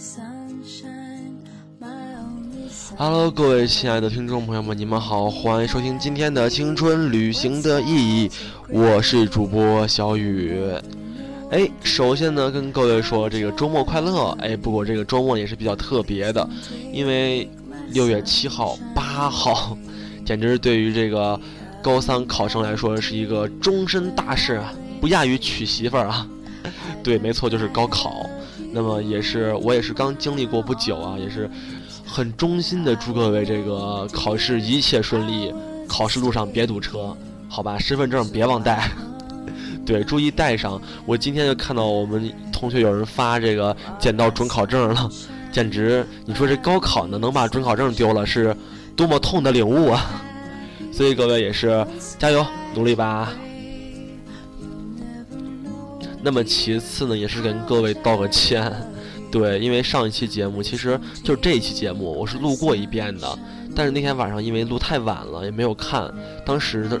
sunshine. Hello，各位亲爱的听众朋友们，你们好，欢迎收听今天的《青春旅行的意义》，我是主播小雨。哎，首先呢，跟各位说这个周末快乐。哎，不过这个周末也是比较特别的，因为六月七号、八号，简直对于这个高三考生来说是一个终身大事啊，不亚于娶媳妇儿啊。对，没错，就是高考。那么也是我也是刚经历过不久啊，也是很衷心的祝各位这个考试一切顺利，考试路上别堵车，好吧？身份证别忘带，对，注意带上。我今天就看到我们同学有人发这个捡到准考证了，简直你说这高考呢能把准考证丢了是多么痛的领悟啊！所以各位也是加油努力吧。那么其次呢，也是跟各位道个歉，对，因为上一期节目其实就是这一期节目，我是录过一遍的，但是那天晚上因为录太晚了，也没有看，当时的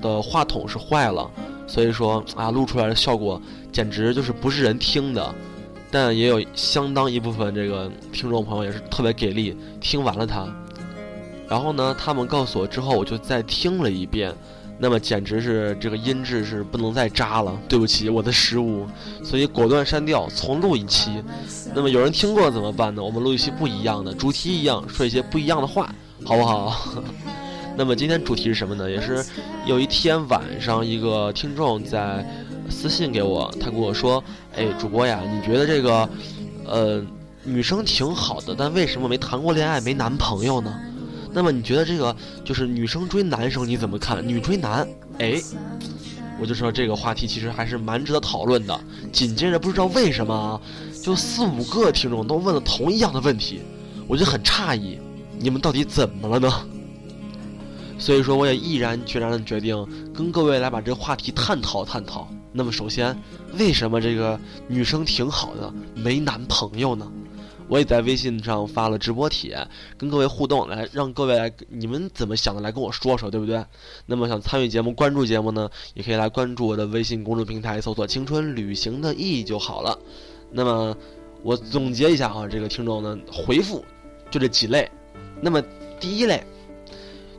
的话筒是坏了，所以说啊，录出来的效果简直就是不是人听的，但也有相当一部分这个听众朋友也是特别给力，听完了它，然后呢，他们告诉我之后，我就再听了一遍。那么简直是这个音质是不能再渣了，对不起，我的失误，所以果断删掉，重录一期。那么有人听过怎么办呢？我们录一期不一样的，主题一样，说一些不一样的话，好不好？那么今天主题是什么呢？也是有一天晚上，一个听众在私信给我，他跟我说：“哎，主播呀，你觉得这个，呃，女生挺好的，但为什么没谈过恋爱，没男朋友呢？”那么你觉得这个就是女生追男生你怎么看？女追男，哎，我就说这个话题其实还是蛮值得讨论的。紧接着不知道为什么，就四五个听众都问了同一样的问题，我就很诧异，你们到底怎么了呢？所以说我也毅然决然的决定跟各位来把这个话题探讨探讨。那么首先，为什么这个女生挺好的没男朋友呢？我也在微信上发了直播帖，跟各位互动，来让各位来，你们怎么想的来跟我说说，对不对？那么想参与节目、关注节目呢，也可以来关注我的微信公众平台，搜索“青春旅行的意义”就好了。那么我总结一下啊，这个听众呢回复就这几类。那么第一类，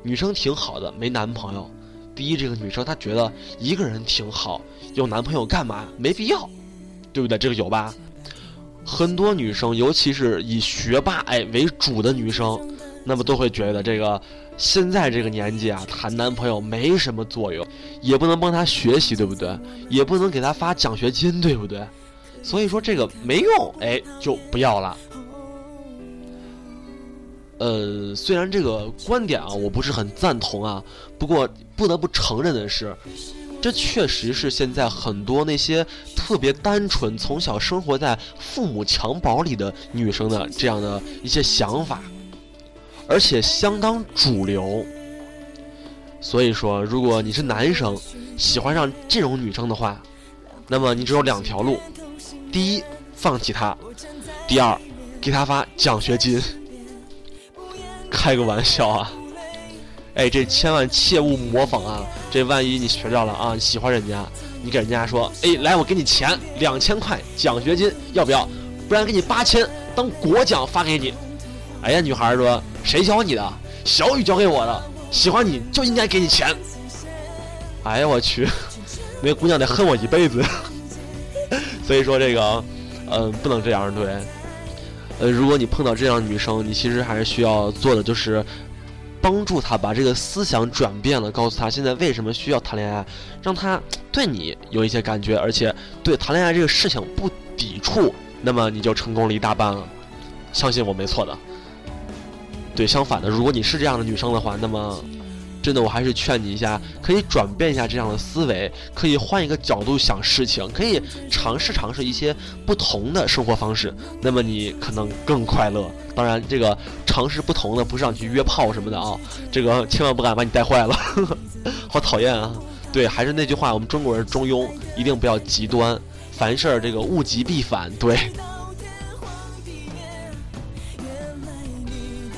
女生挺好的，没男朋友。第一，这个女生她觉得一个人挺好，有男朋友干嘛？没必要，对不对？这个有吧？很多女生，尤其是以学霸哎为主的女生，那么都会觉得这个现在这个年纪啊，谈男朋友没什么作用，也不能帮她学习，对不对？也不能给她发奖学金，对不对？所以说这个没用，哎，就不要了。呃，虽然这个观点啊，我不是很赞同啊，不过不得不承认的是。这确实是现在很多那些特别单纯、从小生活在父母襁褓里的女生的这样的一些想法，而且相当主流。所以说，如果你是男生，喜欢上这种女生的话，那么你只有两条路：第一，放弃她；第二，给她发奖学金。开个玩笑啊！哎，这千万切勿模仿啊！这万一你学着了啊，喜欢人家，你给人家说，哎，来，我给你钱两千块奖学金，要不要？不然给你八千当国奖发给你。哎呀，女孩说，谁教你的？小雨教给我的。喜欢你就应该给你钱。哎呀，我去，那姑娘得恨我一辈子。所以说这个，嗯，不能这样对。呃，如果你碰到这样女生，你其实还是需要做的就是。帮助他把这个思想转变了，告诉他现在为什么需要谈恋爱，让他对你有一些感觉，而且对谈恋爱这个事情不抵触，那么你就成功了一大半了。相信我没错的。对，相反的，如果你是这样的女生的话，那么真的，我还是劝你一下，可以转变一下这样的思维，可以换一个角度想事情，可以尝试尝试一些不同的生活方式，那么你可能更快乐。当然，这个尝试不同的不是让你去约炮什么的啊，这个千万不敢把你带坏了，呵 呵好讨厌啊！对，还是那句话，我们中国人中庸，一定不要极端，凡事这个物极必反。对。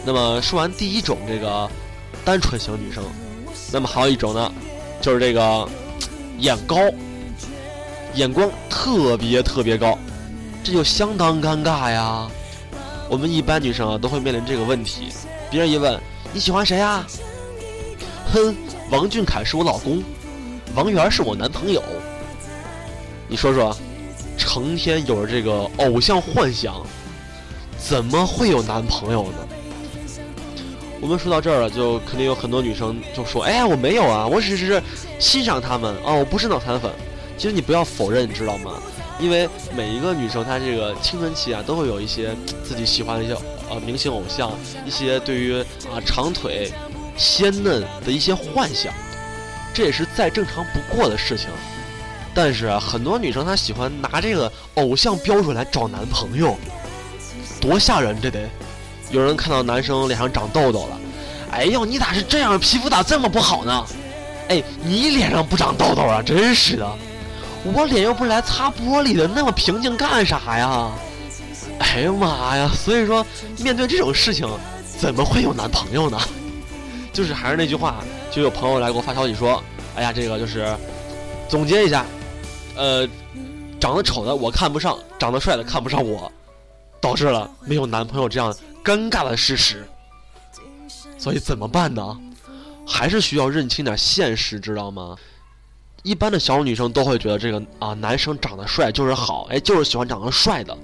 那么说完第一种这个。单纯型女生，那么还有一种呢，就是这个眼高，眼光特别特别高，这就相当尴尬呀。我们一般女生啊都会面临这个问题，别人一问你喜欢谁啊？哼，王俊凯是我老公，王源是我男朋友。你说说，成天有着这个偶像幻想，怎么会有男朋友呢？我们说到这儿了，就肯定有很多女生就说：“哎呀，我没有啊，我只是欣赏他们啊，我不是脑残粉。”其实你不要否认，你知道吗？因为每一个女生她这个青春期啊，都会有一些自己喜欢的一些呃明星偶像，一些对于啊长腿、鲜嫩的一些幻想，这也是再正常不过的事情。但是啊，很多女生她喜欢拿这个偶像标准来找男朋友，多吓人，这得。有人看到男生脸上长痘痘了，哎呦，你咋是这样？皮肤咋这么不好呢？哎，你脸上不长痘痘啊？真是的，我脸又不是来擦玻璃的，那么平静干啥呀？哎呀妈呀！所以说，面对这种事情，怎么会有男朋友呢？就是还是那句话，就有朋友来给我发消息说，哎呀，这个就是总结一下，呃，长得丑的我看不上，长得帅的看不上我，导致了没有男朋友这样。尴尬的事实，所以怎么办呢？还是需要认清点现实，知道吗？一般的小女生都会觉得这个啊，男生长得帅就是好，哎，就是喜欢长得帅的。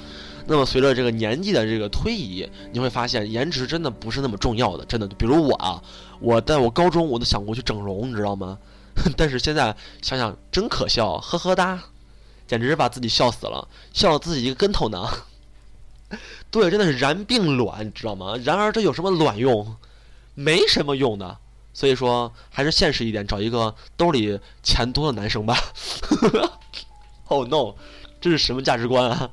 那么随着这个年纪的这个推移，你会发现颜值真的不是那么重要的，真的。比如我啊，我在我高中我都想过去整容，你知道吗？但是现在想想真可笑，呵呵哒，简直是把自己笑死了，笑了自己一个跟头呢。对，真的是然并卵，你知道吗？然而这有什么卵用？没什么用的。所以说，还是现实一点，找一个兜里钱多的男生吧。Oh no，这是什么价值观啊？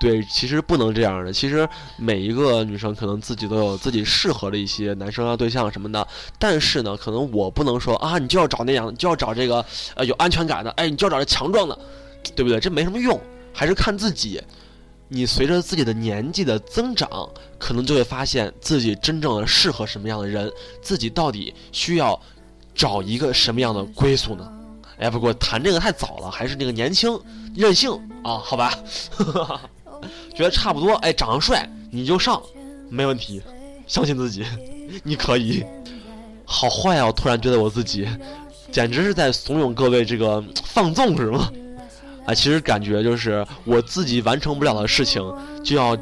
对，其实不能这样的。其实每一个女生可能自己都有自己适合的一些男生啊、对象什么的。但是呢，可能我不能说啊，你就要找那样，就要找这个呃有安全感的，哎，你就要找这强壮的，对不对？这没什么用，还是看自己。你随着自己的年纪的增长，可能就会发现自己真正的适合什么样的人，自己到底需要找一个什么样的归宿呢？哎，不过谈这个太早了，还是那个年轻任性啊，好吧，觉得差不多，哎，长得帅你就上，没问题，相信自己，你可以。好坏啊！我突然觉得我自己简直是在怂恿各位这个放纵，是吗？啊，其实感觉就是我自己完成不了的事情，就要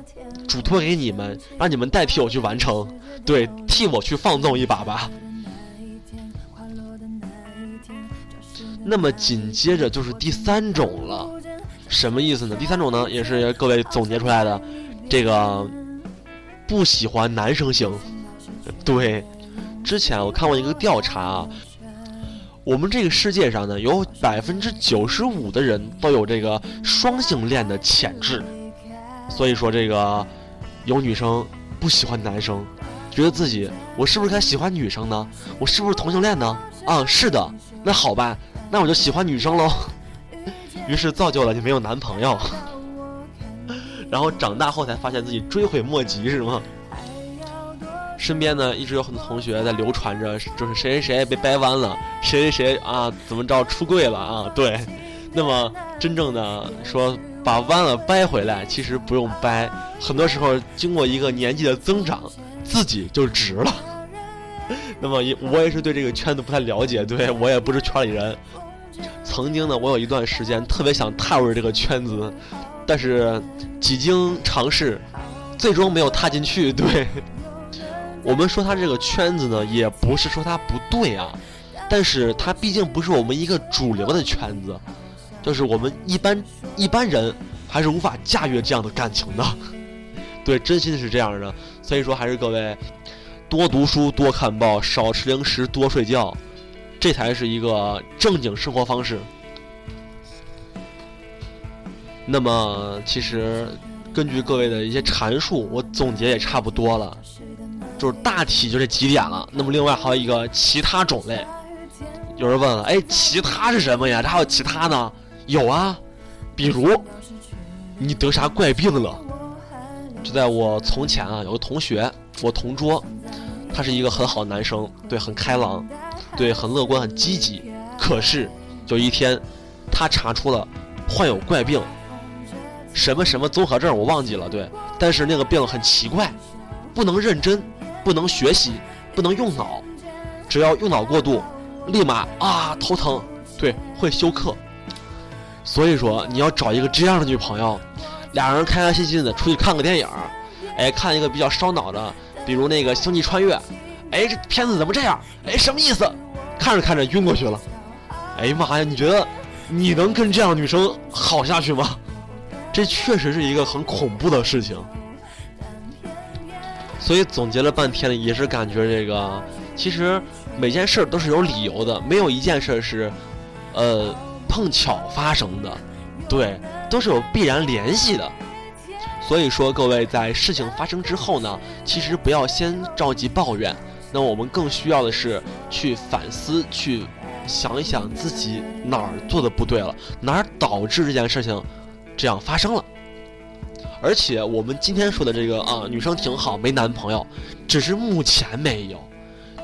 嘱托给你们，让你们代替我去完成，对，替我去放纵一把吧。那么紧接着就是第三种了，什么意思呢？第三种呢，也是各位总结出来的，这个不喜欢男生型。对，之前我看过一个调查啊。我们这个世界上呢，有百分之九十五的人都有这个双性恋的潜质，所以说这个有女生不喜欢男生，觉得自己我是不是该喜欢女生呢？我是不是同性恋呢？啊，是的，那好吧，那我就喜欢女生喽。于是造就了你没有男朋友，然后长大后才发现自己追悔莫及，是吗？身边呢，一直有很多同学在流传着，就是谁谁谁被掰弯了，谁谁谁啊怎么着出柜了啊？对，那么真正的说把弯了掰回来，其实不用掰，很多时候经过一个年纪的增长，自己就直了。那么也我也是对这个圈子不太了解，对我也不是圈里人。曾经呢，我有一段时间特别想踏入这个圈子，但是几经尝试，最终没有踏进去。对。我们说他这个圈子呢，也不是说他不对啊，但是他毕竟不是我们一个主流的圈子，就是我们一般一般人还是无法驾驭这样的感情的。对，真心是这样的。所以说，还是各位多读书，多看报，少吃零食，多睡觉，这才是一个正经生活方式。那么，其实根据各位的一些阐述，我总结也差不多了，就是大体就这几点了。那么，另外还有一个其他种类。有人问了，哎，其他是什么呀？这还有其他呢？有啊，比如你得啥怪病了？就在我从前啊，有个同学，我同桌，他是一个很好的男生，对，很开朗，对，很乐观，很积极。可是有一天，他查出了患有怪病。什么什么综合症我忘记了，对，但是那个病很奇怪，不能认真，不能学习，不能用脑，只要用脑过度，立马啊头疼，对，会休克。所以说你要找一个这样的女朋友，俩人开开心心的出去看个电影，哎，看一个比较烧脑的，比如那个《星际穿越》，哎，这片子怎么这样？哎，什么意思？看着看着晕过去了。哎呀妈呀，你觉得你能跟这样的女生好下去吗？这确实是一个很恐怖的事情，所以总结了半天，也是感觉这个其实每件事都是有理由的，没有一件事是呃碰巧发生的，对，都是有必然联系的。所以说，各位在事情发生之后呢，其实不要先着急抱怨，那我们更需要的是去反思，去想一想自己哪儿做的不对了，哪儿导致这件事情。这样发生了，而且我们今天说的这个啊，女生挺好，没男朋友，只是目前没有。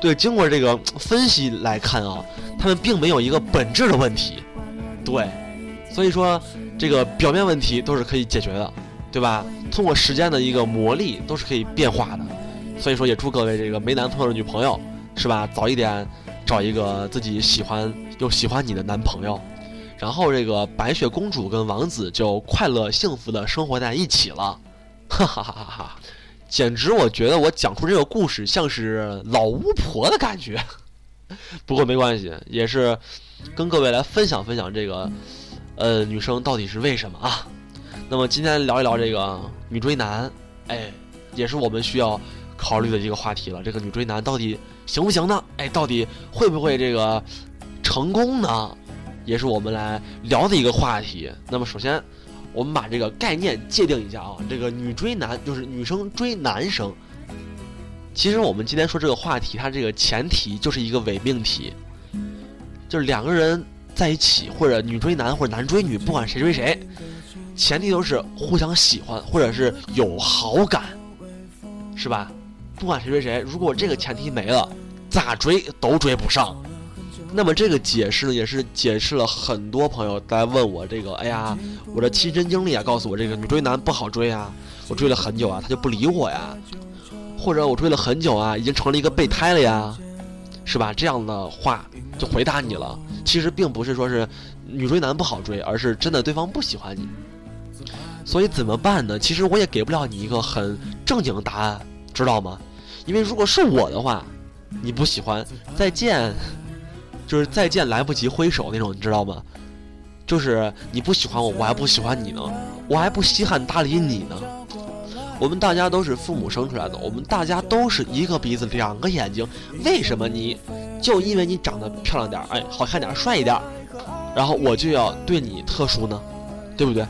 对，经过这个分析来看啊，他们并没有一个本质的问题。对，所以说这个表面问题都是可以解决的，对吧？通过时间的一个磨砺，都是可以变化的。所以说，也祝各位这个没男朋友的女朋友，是吧？早一点找一个自己喜欢又喜欢你的男朋友。然后这个白雪公主跟王子就快乐幸福的生活在一起了，哈哈哈哈哈！简直我觉得我讲出这个故事像是老巫婆的感觉。不过没关系，也是跟各位来分享分享这个，呃，女生到底是为什么啊？那么今天聊一聊这个女追男，哎，也是我们需要考虑的一个话题了。这个女追男到底行不行呢？哎，到底会不会这个成功呢？也是我们来聊的一个话题。那么，首先，我们把这个概念界定一下啊。这个女追男就是女生追男生。其实我们今天说这个话题，它这个前提就是一个伪命题，就是两个人在一起，或者女追男或者男追女，不管谁追谁，前提都是互相喜欢或者是有好感，是吧？不管谁追谁，如果这个前提没了，咋追都追不上。那么这个解释呢，也是解释了很多朋友在问我这个，哎呀，我的亲身经历啊，告诉我这个女追男不好追啊，我追了很久啊，他就不理我呀，或者我追了很久啊，已经成了一个备胎了呀，是吧？这样的话就回答你了。其实并不是说是女追男不好追，而是真的对方不喜欢你。所以怎么办呢？其实我也给不了你一个很正经的答案，知道吗？因为如果是我的话，你不喜欢，再见。就是再见来不及挥手那种，你知道吗？就是你不喜欢我，我还不喜欢你呢，我还不稀罕搭理你呢。我们大家都是父母生出来的，我们大家都是一个鼻子两个眼睛，为什么你就因为你长得漂亮点儿，哎，好看点儿，帅一点儿，然后我就要对你特殊呢？对不对？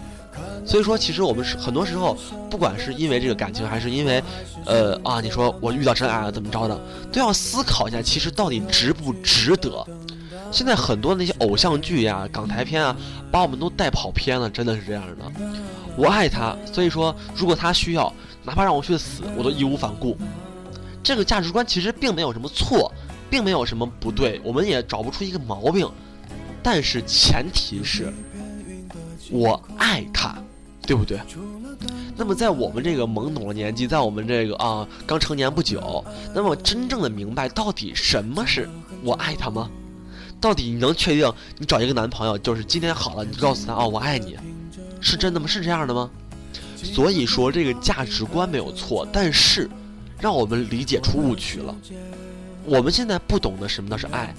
所以说，其实我们是很多时候，不管是因为这个感情，还是因为，呃啊，你说我遇到真爱了怎么着的，都要思考一下，其实到底值不值得。现在很多那些偶像剧呀、港台片啊，把我们都带跑偏了，真的是这样的。我爱他，所以说如果他需要，哪怕让我去死，我都义无反顾。这个价值观其实并没有什么错，并没有什么不对，我们也找不出一个毛病。但是前提是，我爱他。对不对？那么在我们这个懵懂的年纪，在我们这个啊刚成年不久，那么真正的明白到底什么是我爱他吗？到底你能确定你找一个男朋友就是今天好了，你告诉他哦我爱你，是真的吗？是这样的吗？所以说这个价值观没有错，但是让我们理解出误区了。我们现在不懂得什么是爱，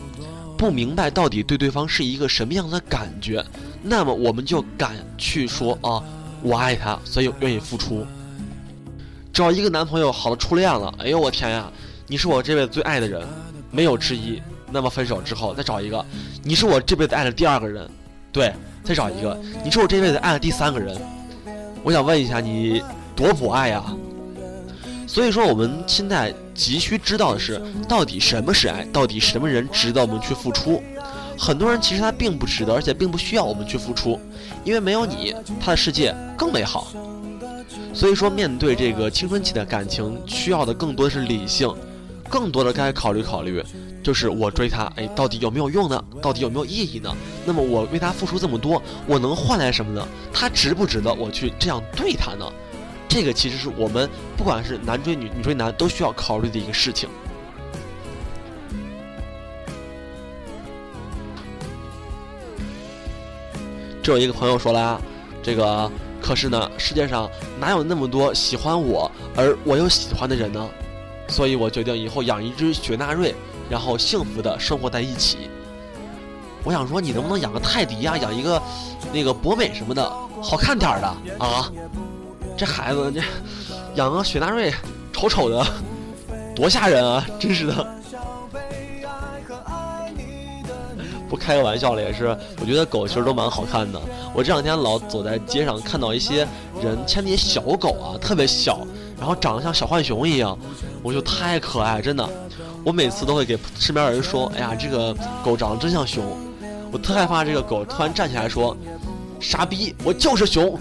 不明白到底对对方是一个什么样的感觉，那么我们就敢去说啊。我爱他，所以愿意付出。找一个男朋友好的初恋了，哎呦我天呀！你是我这辈子最爱的人，没有之一。那么分手之后再找一个，你是我这辈子爱的第二个人，对，再找一个，你是我这辈子爱的第三个人。我想问一下，你多不爱呀？所以说，我们现在急需知道的是，到底什么是爱？到底什么人值得我们去付出？很多人其实他并不值得，而且并不需要我们去付出，因为没有你，他的世界更美好。所以说，面对这个青春期的感情，需要的更多的是理性，更多的该考虑考虑，就是我追他，哎，到底有没有用呢？到底有没有意义呢？那么我为他付出这么多，我能换来什么呢？他值不值得我去这样对他呢？这个其实是我们不管是男追女、女追男都需要考虑的一个事情。这有一个朋友说了啊，这个。可是呢，世界上哪有那么多喜欢我而我又喜欢的人呢？所以我决定以后养一只雪纳瑞，然后幸福的生活在一起。我想说，你能不能养个泰迪呀，养一个那个博美什么的，好看点的啊？这孩子这养个雪纳瑞，丑丑的，多吓人啊！真是的。不开个玩笑了，也是，我觉得狗其实都蛮好看的。我这两天老走在街上，看到一些人牵那些小狗啊，特别小，然后长得像小浣熊一样，我就太可爱，真的。我每次都会给身边人说：“哎呀，这个狗长得真像熊。”我特害怕这个狗突然站起来说：“傻逼，我就是熊。”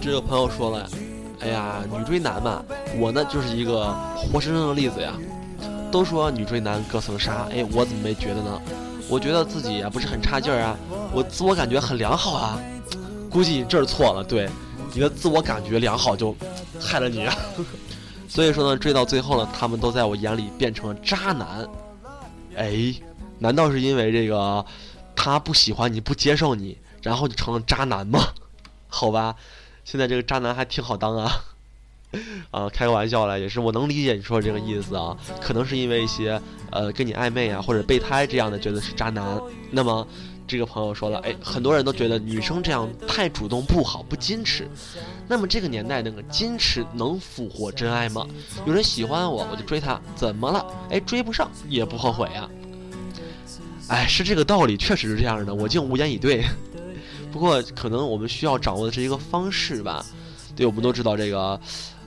这个朋友说了：“哎呀，女追男嘛，我呢就是一个活生生的例子呀。”都说女追男隔层纱，哎，我怎么没觉得呢？我觉得自己也不是很差劲儿啊，我自我感觉很良好啊。估计你这儿错了，对，你的自我感觉良好就害了你。所以说呢，追到最后呢，他们都在我眼里变成了渣男。哎，难道是因为这个他不喜欢你不接受你，然后就成了渣男吗？好吧，现在这个渣男还挺好当啊。啊，开个玩笑了，也是我能理解你说的这个意思啊，可能是因为一些呃跟你暧昧啊或者备胎这样的觉得是渣男。那么这个朋友说了，哎，很多人都觉得女生这样太主动不好，不矜持。那么这个年代那个矜持能俘获真爱吗？有人喜欢我，我就追他，怎么了？哎，追不上也不后悔啊。哎，是这个道理，确实是这样的，我竟无言以对。不过可能我们需要掌握的是一个方式吧。对，我们都知道这个。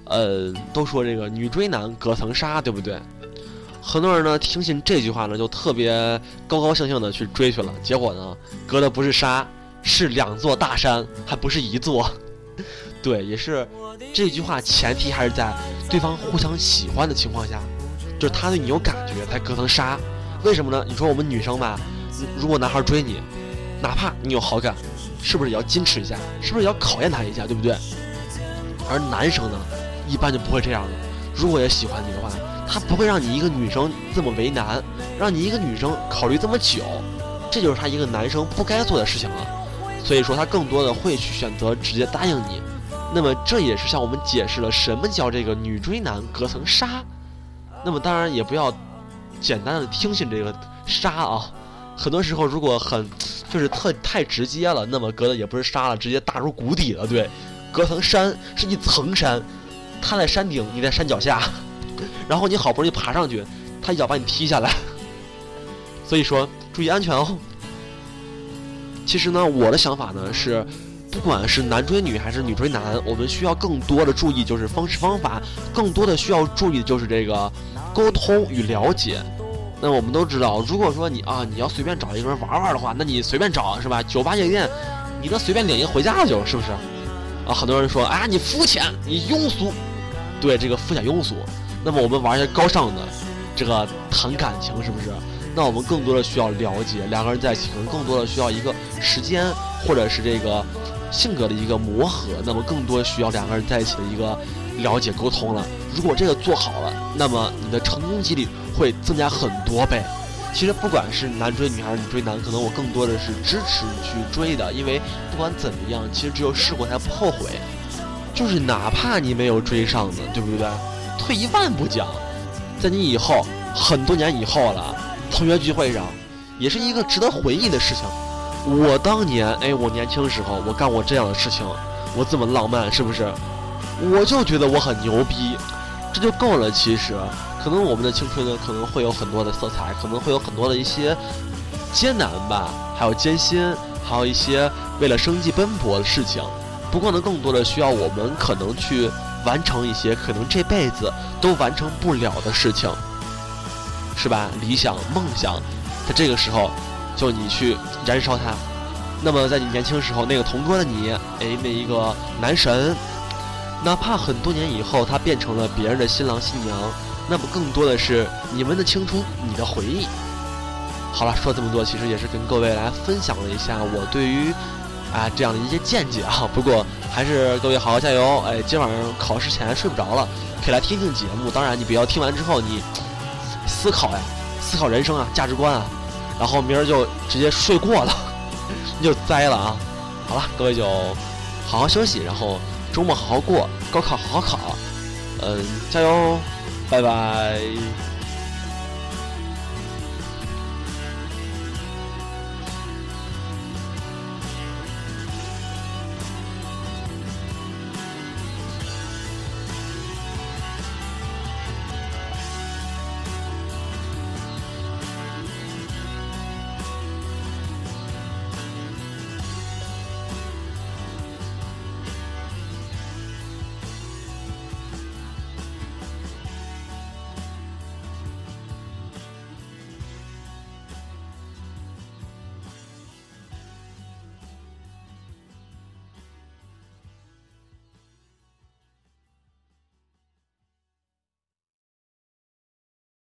呃，都说这个女追男隔层纱，对不对？很多人呢听信这句话呢，就特别高高兴兴的去追去了。结果呢，隔的不是沙，是两座大山，还不是一座。对，也是这句话前提还是在对方互相喜欢的情况下，就是他对你有感觉才隔层纱。为什么呢？你说我们女生吧，如果男孩追你，哪怕你有好感，是不是也要矜持一下？是不是也要考验他一下？对不对？而男生呢？一般就不会这样的。如果也喜欢你的话，他不会让你一个女生这么为难，让你一个女生考虑这么久，这就是他一个男生不该做的事情了。所以说，他更多的会去选择直接答应你。那么，这也是向我们解释了什么叫这个女追男隔层纱。那么，当然也不要简单的听信这个纱啊。很多时候，如果很就是特太直接了，那么隔的也不是纱了，直接打入谷底了。对，隔层山是一层山。他在山顶，你在山脚下，然后你好不容易爬上去，他一脚把你踢下来。所以说，注意安全哦。其实呢，我的想法呢是，不管是男追女还是女追男，我们需要更多的注意就是方式方法，更多的需要注意的就是这个沟通与了解。那我们都知道，如果说你啊，你要随便找一个人玩玩的话，那你随便找是吧？酒吧夜店，你能随便领一个回家就是不是？啊，很多人说，哎呀，你肤浅，你庸俗。对这个肤浅庸俗，那么我们玩一些高尚的，这个谈感情是不是？那我们更多的需要了解两个人在一起，可能更多的需要一个时间，或者是这个性格的一个磨合。那么更多需要两个人在一起的一个了解沟通了。如果这个做好了，那么你的成功几率会增加很多倍。其实不管是男追女还是女追男，可能我更多的是支持你去追的，因为不管怎么样，其实只有试过才不后悔。就是哪怕你没有追上呢，对不对？退一万步讲，在你以后很多年以后了，同学聚会上，也是一个值得回忆的事情。我当年，哎，我年轻时候我干过这样的事情，我这么浪漫，是不是？我就觉得我很牛逼。这就够了。其实，可能我们的青春呢，可能会有很多的色彩，可能会有很多的一些艰难吧，还有艰辛，还有一些为了生计奔波的事情。不过呢，更多的需要我们可能去完成一些可能这辈子都完成不了的事情，是吧？理想、梦想，在这个时候，就你去燃烧它。那么，在你年轻时候，那个同桌的你，哎，那一个男神，哪怕很多年以后他变成了别人的新郎新娘，那么更多的是你们的青春，你的回忆。好了，说这么多，其实也是跟各位来分享了一下我对于。啊，这样的一些见解啊，不过还是各位好好加油！哎，今晚上考试前睡不着了，可以来听听节目。当然，你不要听完之后你思考呀，思考人生啊，价值观啊，然后明儿就直接睡过了，你就栽了啊！好了，各位就好好休息，然后周末好好过，高考好好考，嗯，加油，拜拜。